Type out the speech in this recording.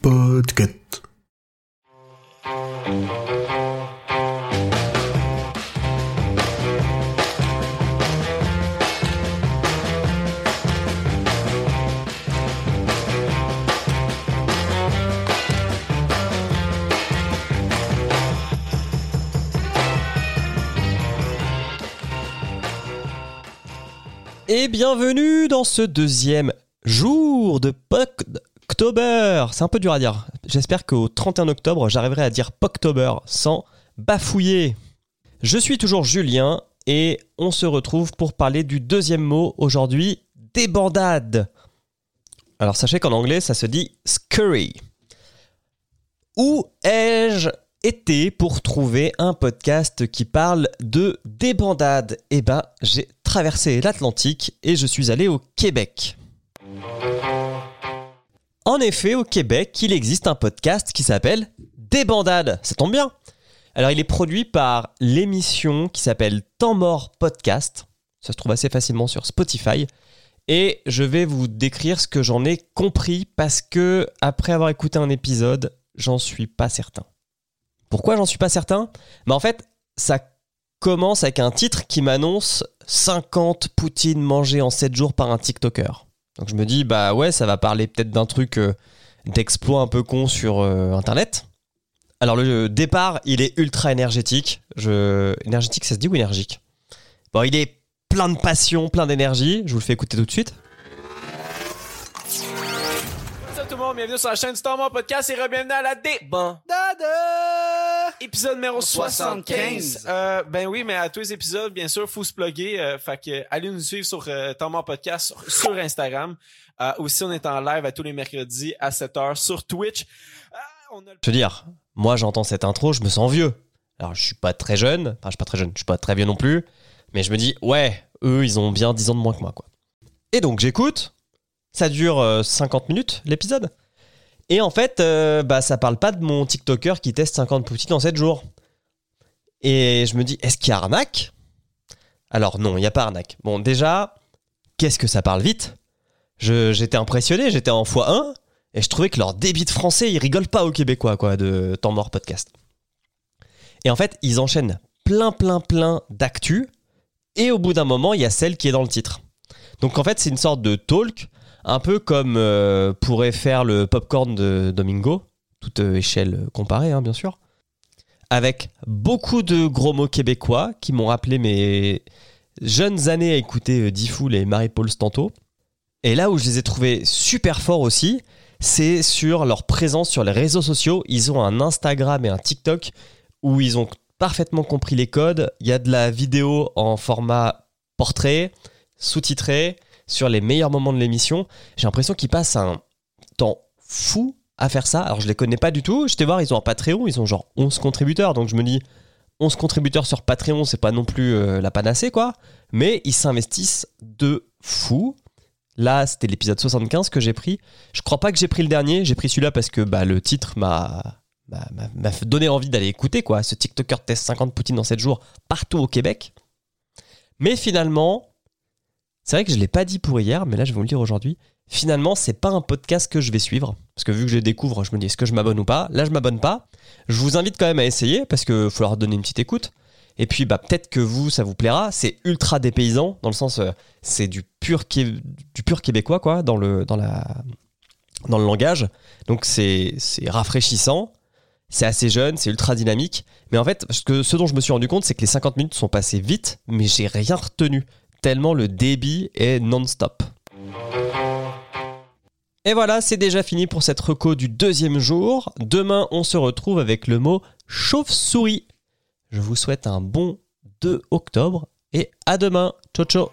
Podcast. Et bienvenue dans ce deuxième jour de Poctober. C'est un peu dur à dire. J'espère qu'au 31 octobre, j'arriverai à dire Poctober sans bafouiller. Je suis toujours Julien et on se retrouve pour parler du deuxième mot aujourd'hui, débandade. Alors sachez qu'en anglais, ça se dit scurry. Où ai-je été pour trouver un podcast qui parle de débandade? Eh ben, j'ai traversé l'Atlantique et je suis allé au Québec. En effet, au Québec, il existe un podcast qui s'appelle Débandade. Ça tombe bien. Alors, il est produit par l'émission qui s'appelle Temps mort podcast. Ça se trouve assez facilement sur Spotify. Et je vais vous décrire ce que j'en ai compris parce que, après avoir écouté un épisode, j'en suis pas certain. Pourquoi j'en suis pas certain? Mais en fait, ça commence avec un titre qui m'annonce 50 poutines mangées en 7 jours par un TikToker. Donc je me dis, bah ouais, ça va parler peut-être d'un truc euh, d'exploit un peu con sur euh, Internet. Alors le départ, il est ultra énergétique. Je... Énergétique, ça se dit ou énergique? Bon, il est plein de passion, plein d'énergie. Je vous le fais écouter tout de suite. Salut tout le monde, bienvenue sur la chaîne Star Wars Podcast et bienvenue à la Débandade! Épisode numéro 75. Euh, ben oui, mais à tous les épisodes, bien sûr, faut se plugger. Euh, fait que allez nous suivre sur euh, Temps Mort Podcast sur, sur Instagram. Euh, aussi, on est en live à tous les mercredis à 7h sur Twitch. Euh, on a Je veux dire, moi j'entends cette intro, je me sens vieux. Alors je suis pas très jeune, enfin je suis pas très jeune, je suis pas très vieux non plus, mais je me dis, ouais, eux ils ont bien 10 ans de moins que moi quoi. Et donc j'écoute, ça dure euh, 50 minutes l'épisode. Et en fait, euh, bah ça parle pas de mon TikToker qui teste 50 poutines en 7 jours. Et je me dis, est-ce qu'il y a arnaque? Alors non, il n'y a pas arnaque. Bon déjà, qu'est-ce que ça parle vite? J'étais impressionné, j'étais en x1. Et je trouvais que leur débit de français, ils rigolent pas aux Québécois, quoi, de Temps Mort Podcast. Et en fait, ils enchaînent plein, plein, plein d'actu. Et au bout d'un moment, il y a celle qui est dans le titre. Donc en fait, c'est une sorte de talk, un peu comme euh, pourrait faire le popcorn de Domingo, toute euh, échelle comparée, hein, bien sûr. Avec beaucoup de gros mots québécois qui m'ont rappelé mes jeunes années à écouter euh, Diffoul et Marie-Paul Stanto. Et là où je les ai trouvés super forts aussi, c'est sur leur présence sur les réseaux sociaux. Ils ont un Instagram et un TikTok où ils ont parfaitement compris les codes. Il y a de la vidéo en format portrait, sous-titré, sur les meilleurs moments de l'émission. J'ai l'impression qu'ils passent un temps fou à faire ça. Alors je les connais pas du tout. Je t'ai voir, ils ont un Patreon, ils ont genre 11 contributeurs. Donc je me dis, 11 contributeurs sur Patreon, c'est pas non plus euh, la panacée, quoi. Mais ils s'investissent de fou. Là, c'était l'épisode 75 que j'ai pris. Je crois pas que j'ai pris le dernier. J'ai pris celui-là parce que bah, le titre m'a donné envie d'aller écouter quoi. Ce TikToker teste 50 Poutine en 7 jours partout au Québec. Mais finalement, c'est vrai que je l'ai pas dit pour hier, mais là je vais vous le dire aujourd'hui. Finalement, c'est pas un podcast que je vais suivre parce que vu que je les découvre, je me dis est-ce que je m'abonne ou pas? Là, je m'abonne pas. Je vous invite quand même à essayer parce que faut leur donner une petite écoute. Et puis bah peut-être que vous ça vous plaira. C'est ultra dépaysant dans le sens euh, c'est du pur du pur québécois quoi dans le dans la dans le langage. Donc c'est rafraîchissant. C'est assez jeune, c'est ultra dynamique. Mais en fait, ce, que, ce dont je me suis rendu compte, c'est que les 50 minutes sont passées vite, mais j'ai rien retenu. Tellement le débit est non-stop. Et voilà, c'est déjà fini pour cette reco du deuxième jour. Demain, on se retrouve avec le mot chauve-souris. Je vous souhaite un bon 2 octobre et à demain. Ciao ciao